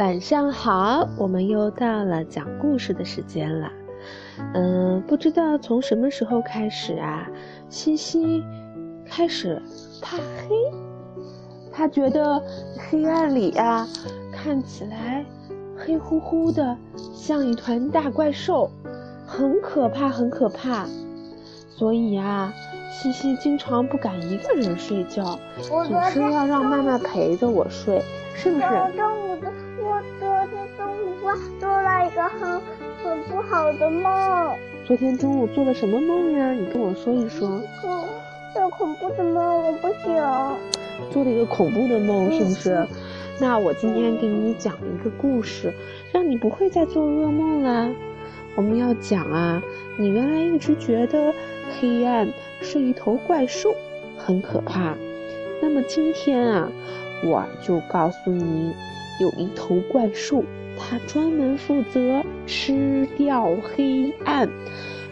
晚上好，我们又到了讲故事的时间了。嗯，不知道从什么时候开始啊，西西开始怕黑，他觉得黑暗里啊，看起来黑乎乎的，像一团大怪兽，很可怕，很可怕。所以啊，西西经常不敢一个人睡觉，总是要让妈妈陪着我睡，是不是？我昨天中午啊做了一个很很不好的梦。昨天中午做了什么梦呀？你跟我说一说。嗯，做恐怖的梦，我不想。做了一个恐怖的梦，是不是？那我今天给你讲一个故事，让你不会再做噩梦啦。我们要讲啊，你原来一直觉得黑暗是一头怪兽，很可怕。那么今天啊，我就告诉你，有一头怪兽，它专门负责吃掉黑暗。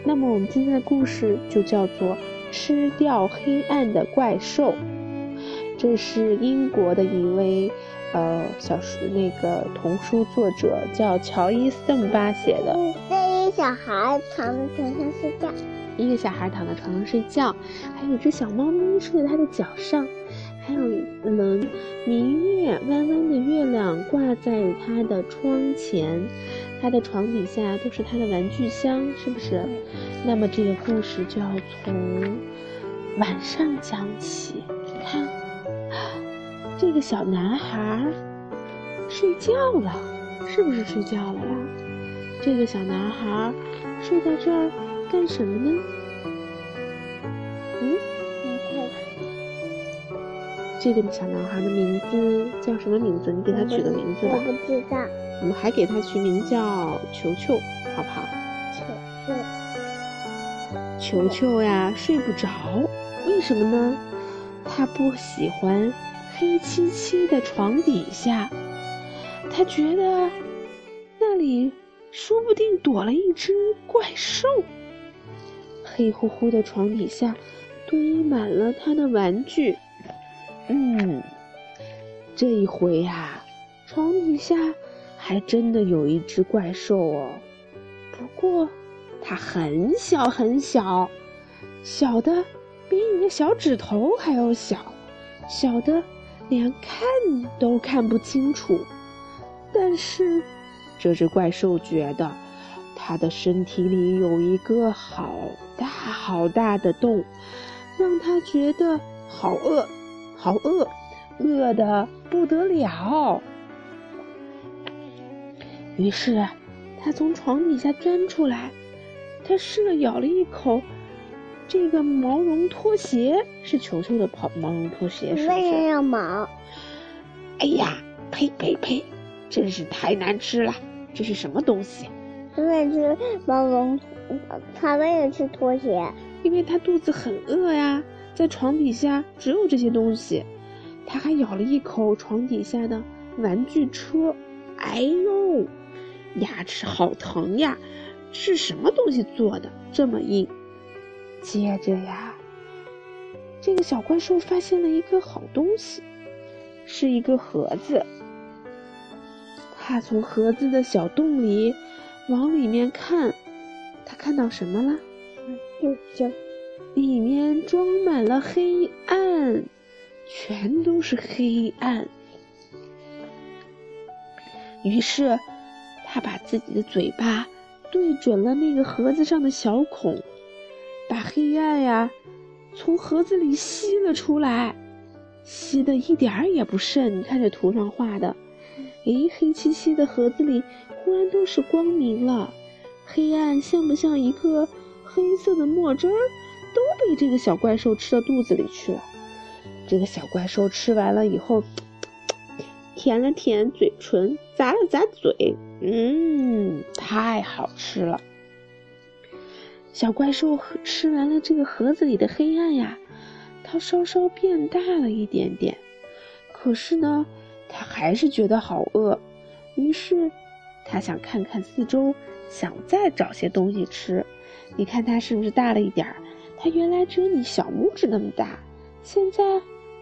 那么我们今天的故事就叫做《吃掉黑暗的怪兽》。这是英国的一位。呃，小说那个童书作者叫乔伊·圣巴写的。这一小孩躺在床上睡觉，一个小孩躺在床上睡觉，还有一只小猫咪睡在他的脚上，还有一轮明月弯弯的月亮挂在他的窗前，他的床底下都是他的玩具箱，是不是？那么这个故事就要从晚上讲起，看。这个小男孩睡觉了，是不是睡觉了呀？这个小男孩睡在这儿干什么呢？这个小男孩的名字叫什么名字？你给他取个名字吧。我不知道。我们还给他取名叫球球，好不好？球球。球球呀，睡不着，为什么呢？他不喜欢。黑漆漆的床底下，他觉得那里说不定躲了一只怪兽。黑乎乎的床底下堆满了他的玩具。嗯，这一回呀，床底下还真的有一只怪兽哦。不过它很小很小，小的比你的小指头还要小，小的。连看都看不清楚，但是这只怪兽觉得它的身体里有一个好大好大的洞，让它觉得好饿，好饿，饿的不得了。于是，他从床底下钻出来，他试了咬了一口。这个毛绒拖鞋是球球的跑毛绒拖鞋，是不是？为什么要毛？哎呀，呸呸呸！真是太难吃了！这是什么东西？因为吃毛绒，他为了吃拖鞋，因为他肚子很饿呀，在床底下只有这些东西。他还咬了一口床底下的玩具车，哎呦，牙齿好疼呀！是什么东西做的？这么硬？接着呀，这个小怪兽发现了一个好东西，是一个盒子。他从盒子的小洞里往里面看，他看到什么了？就就里面装满了黑暗，全都是黑暗。于是，他把自己的嘴巴对准了那个盒子上的小孔。把黑暗呀从盒子里吸了出来，吸的一点儿也不剩。你看这图上画的，诶，黑漆漆的盒子里忽然都是光明了。黑暗像不像一个黑色的墨汁儿，都被这个小怪兽吃到肚子里去了。这个小怪兽吃完了以后，舔了舔嘴唇，咂了咂嘴，嗯，太好吃了。小怪兽吃完了这个盒子里的黑暗呀，它稍稍变大了一点点，可是呢，它还是觉得好饿，于是它想看看四周，想再找些东西吃。你看它是不是大了一点儿？它原来只有你小拇指那么大，现在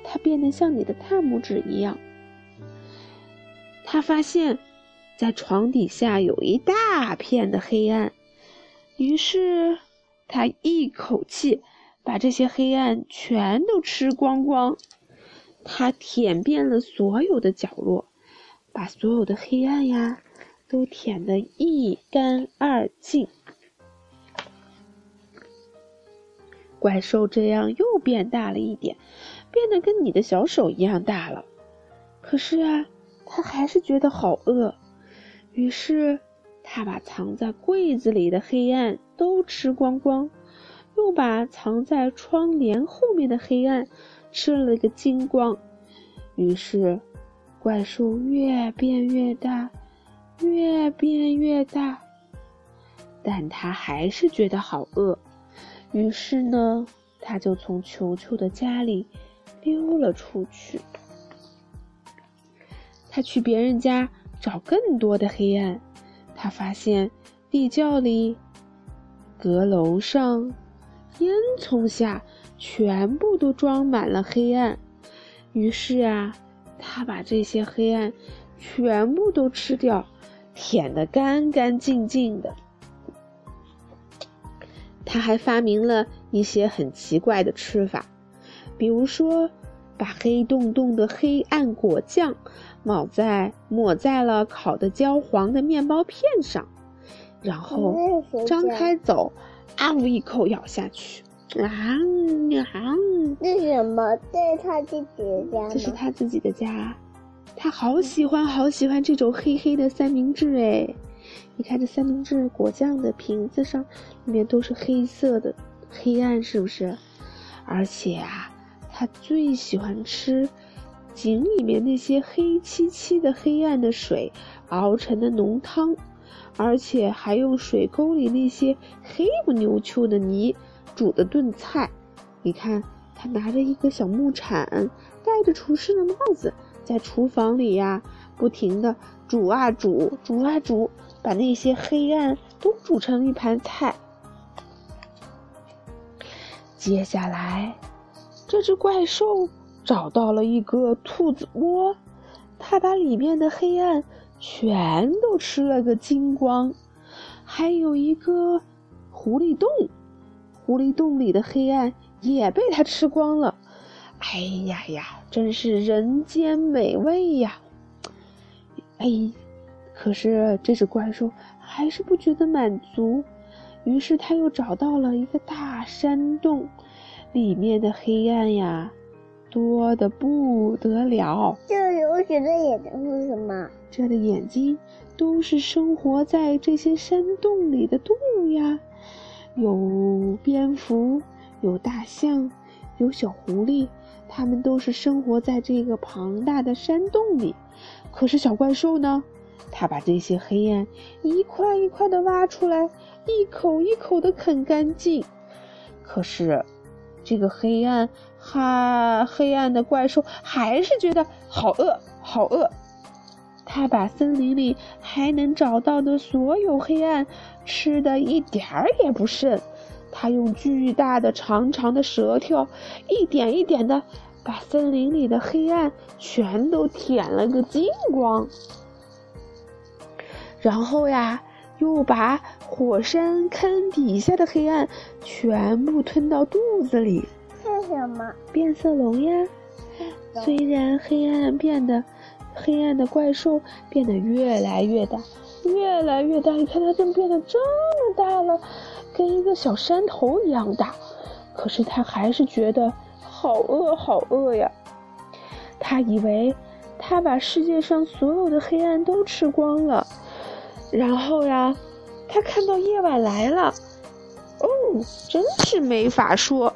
它变得像你的大拇指一样。它发现在床底下有一大片的黑暗。于是，他一口气把这些黑暗全都吃光光。他舔遍了所有的角落，把所有的黑暗呀都舔得一干二净。怪兽这样又变大了一点，变得跟你的小手一样大了。可是啊，他还是觉得好饿。于是，他把藏在柜子里的黑暗都吃光光，又把藏在窗帘后面的黑暗吃了个精光。于是，怪兽越变越大，越变越大。但他还是觉得好饿。于是呢，他就从球球的家里溜了出去。他去别人家找更多的黑暗。他发现地窖里、阁楼上、烟囱下全部都装满了黑暗。于是啊，他把这些黑暗全部都吃掉，舔得干干净净的。他还发明了一些很奇怪的吃法，比如说，把黑洞洞的黑暗果酱抹在抹在了烤的焦黄的面包片上，然后张开嘴，啊呜一口咬下去，啊啊！这是什么？这是他自己的家这是他自己的家，他好喜欢好喜欢这种黑黑的三明治哎。你看这三明治果酱的瓶子上，里面都是黑色的黑暗，是不是？而且啊，他最喜欢吃井里面那些黑漆漆的黑暗的水熬成的浓汤，而且还用水沟里那些黑不溜秋的泥煮的炖菜。你看，他拿着一个小木铲，戴着厨师的帽子，在厨房里呀，不停的煮啊煮，煮啊煮。把那些黑暗都煮成一盘菜。接下来，这只怪兽找到了一个兔子窝，它把里面的黑暗全都吃了个精光。还有一个狐狸洞，狐狸洞里的黑暗也被它吃光了。哎呀呀，真是人间美味呀！哎。可是这只怪兽还是不觉得满足，于是他又找到了一个大山洞，里面的黑暗呀，多的不得了。这流血的眼睛是什么？这的眼睛都是生活在这些山洞里的动物呀，有蝙蝠，有大象，有小狐狸，它们都是生活在这个庞大的山洞里。可是小怪兽呢？他把这些黑暗一块一块的挖出来，一口一口的啃干净。可是，这个黑暗哈黑暗的怪兽还是觉得好饿，好饿。他把森林里还能找到的所有黑暗吃的一点儿也不剩。他用巨大的长长的舌头，一点一点的把森林里的黑暗全都舔了个精光。然后呀，又把火山坑底下的黑暗全部吞到肚子里。是什么？变色龙呀！虽然黑暗变得，黑暗的怪兽变得越来越大，越来越大。你看它怎么变得这么大了，跟一个小山头一样大。可是它还是觉得好饿，好饿呀！他以为他把世界上所有的黑暗都吃光了。然后呀，他看到夜晚来了，哦，真是没法说。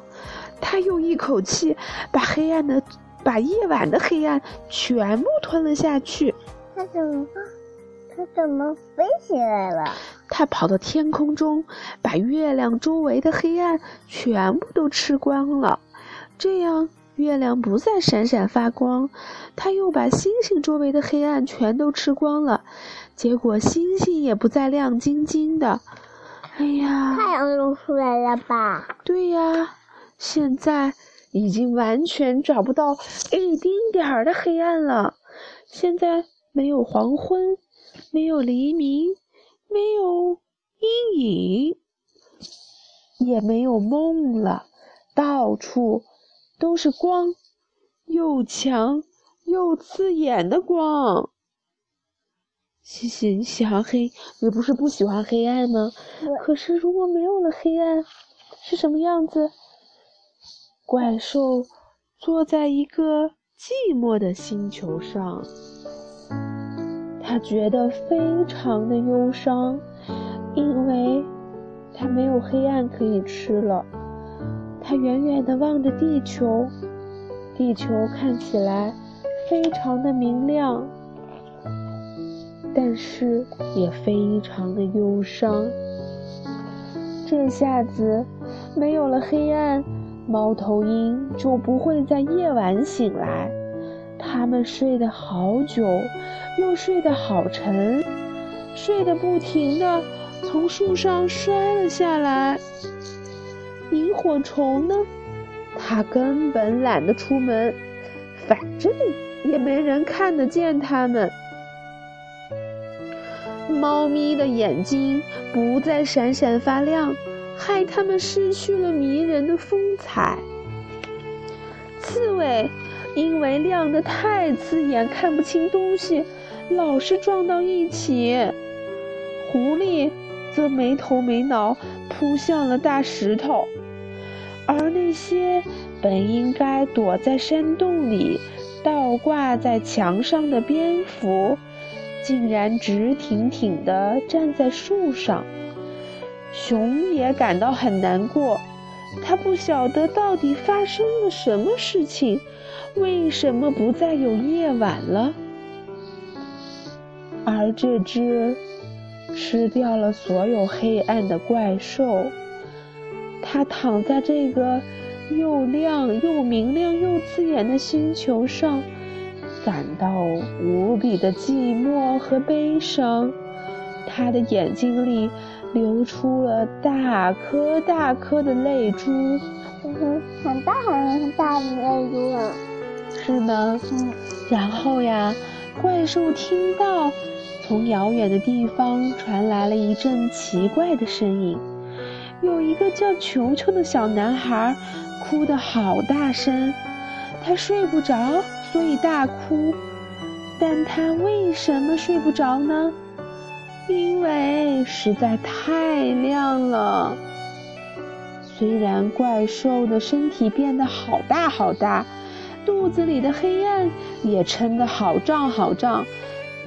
他又一口气把黑暗的、把夜晚的黑暗全部吞了下去。他怎么，他怎么飞起来了？他跑到天空中，把月亮周围的黑暗全部都吃光了。这样，月亮不再闪闪发光。他又把星星周围的黑暗全都吃光了。结果星星也不再亮晶晶的，哎呀！太阳又出来了吧？对呀，现在已经完全找不到一丁点儿的黑暗了。现在没有黄昏，没有黎明，没有阴影，也没有梦了，到处都是光，又强又刺眼的光。西西，你喜欢黑，你不是不喜欢黑暗吗？可是如果没有了黑暗，是什么样子？怪兽坐在一个寂寞的星球上，他觉得非常的忧伤，因为他没有黑暗可以吃了。他远远的望着地球，地球看起来非常的明亮。但是也非常的忧伤。这下子没有了黑暗，猫头鹰就不会在夜晚醒来。它们睡得好久，又睡得好沉，睡得不停的从树上摔了下来。萤火虫呢？它根本懒得出门，反正也没人看得见它们。猫咪的眼睛不再闪闪发亮，害它们失去了迷人的风采。刺猬因为亮得太刺眼，看不清东西，老是撞到一起。狐狸则没头没脑扑向了大石头，而那些本应该躲在山洞里、倒挂在墙上的蝙蝠。竟然直挺挺地站在树上，熊也感到很难过。他不晓得到底发生了什么事情，为什么不再有夜晚了？而这只吃掉了所有黑暗的怪兽，它躺在这个又亮又明亮又刺眼的星球上。感到无比的寂寞和悲伤，他的眼睛里流出了大颗大颗的泪珠，嗯，很大很大的泪珠啊，是吗？嗯。然后呀，怪兽听到从遥远的地方传来了一阵奇怪的声音，有一个叫球球的小男孩哭得好大声，他睡不着。所以大哭，但他为什么睡不着呢？因为实在太亮了。虽然怪兽的身体变得好大好大，肚子里的黑暗也撑得好胀好胀，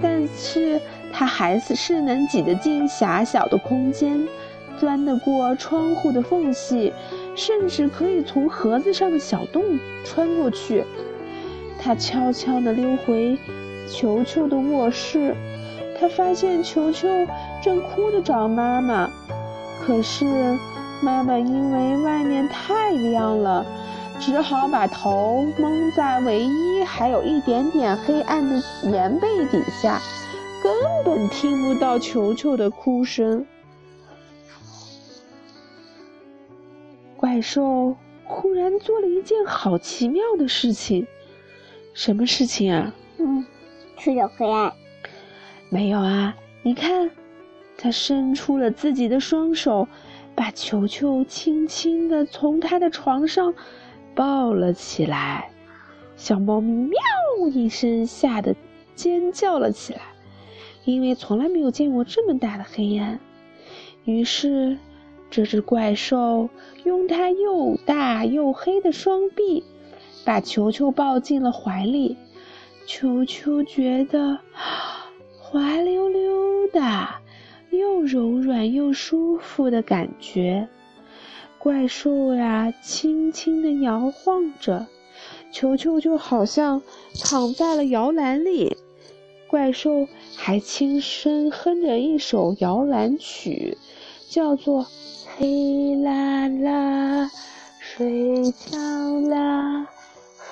但是它还是是能挤得进狭小的空间，钻得过窗户的缝隙，甚至可以从盒子上的小洞穿过去。他悄悄地溜回球球的卧室，他发现球球正哭着找妈妈，可是妈妈因为外面太亮了，只好把头蒙在唯一还有一点点黑暗的棉被底下，根本听不到球球的哭声。怪兽忽然做了一件好奇妙的事情。什么事情啊？嗯，是有黑暗。没有啊，你看，他伸出了自己的双手，把球球轻轻地从他的床上抱了起来。小猫咪喵一声，吓得尖叫了起来，因为从来没有见过这么大的黑暗。于是，这只怪兽用它又大又黑的双臂。把球球抱进了怀里，球球觉得 滑溜溜的，又柔软又舒服的感觉。怪兽呀，轻轻地摇晃着，球球就好像躺在了摇篮里。怪兽还轻声哼着一首摇篮曲，叫做《嘿啦啦，睡觉啦》。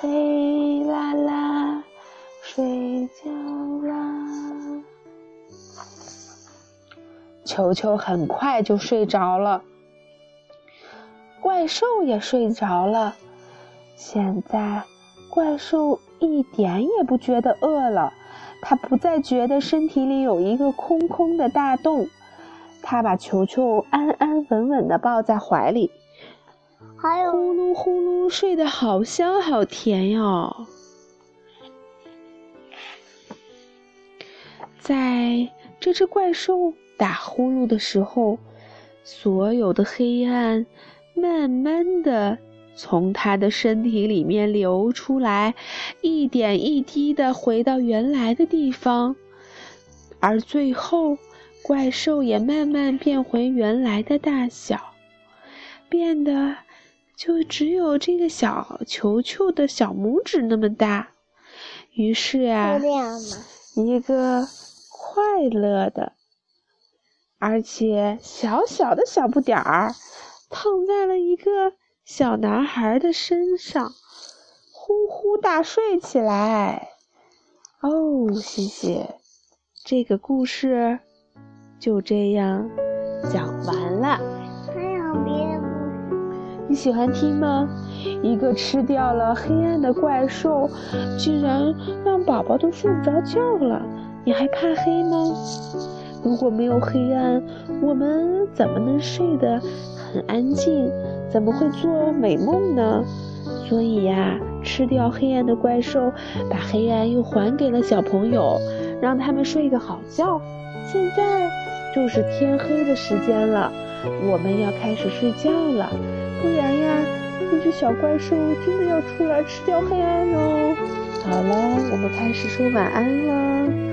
嘿啦啦，睡觉啦。球球很快就睡着了，怪兽也睡着了。现在怪兽一点也不觉得饿了，他不再觉得身体里有一个空空的大洞。他把球球安安稳稳地抱在怀里，还有呼噜呼噜睡得好香好甜哟。在这只怪兽打呼噜的时候，所有的黑暗慢慢的从他的身体里面流出来，一点一滴的回到原来的地方，而最后。怪兽也慢慢变回原来的大小，变得就只有这个小球球的小拇指那么大。于是啊，一个快乐的，而且小小的小不点儿，躺在了一个小男孩的身上，呼呼大睡起来。哦，谢谢，这个故事。就这样讲完了。还有别？你喜欢听吗？一个吃掉了黑暗的怪兽，竟然让宝宝都睡不着觉了。你还怕黑吗？如果没有黑暗，我们怎么能睡得很安静？怎么会做美梦呢？所以呀，吃掉黑暗的怪兽，把黑暗又还给了小朋友，让他们睡个好觉。现在。就是天黑的时间了，我们要开始睡觉了，不然呀，那只小怪兽真的要出来吃掉黑暗哦。好了，我们开始说晚安了。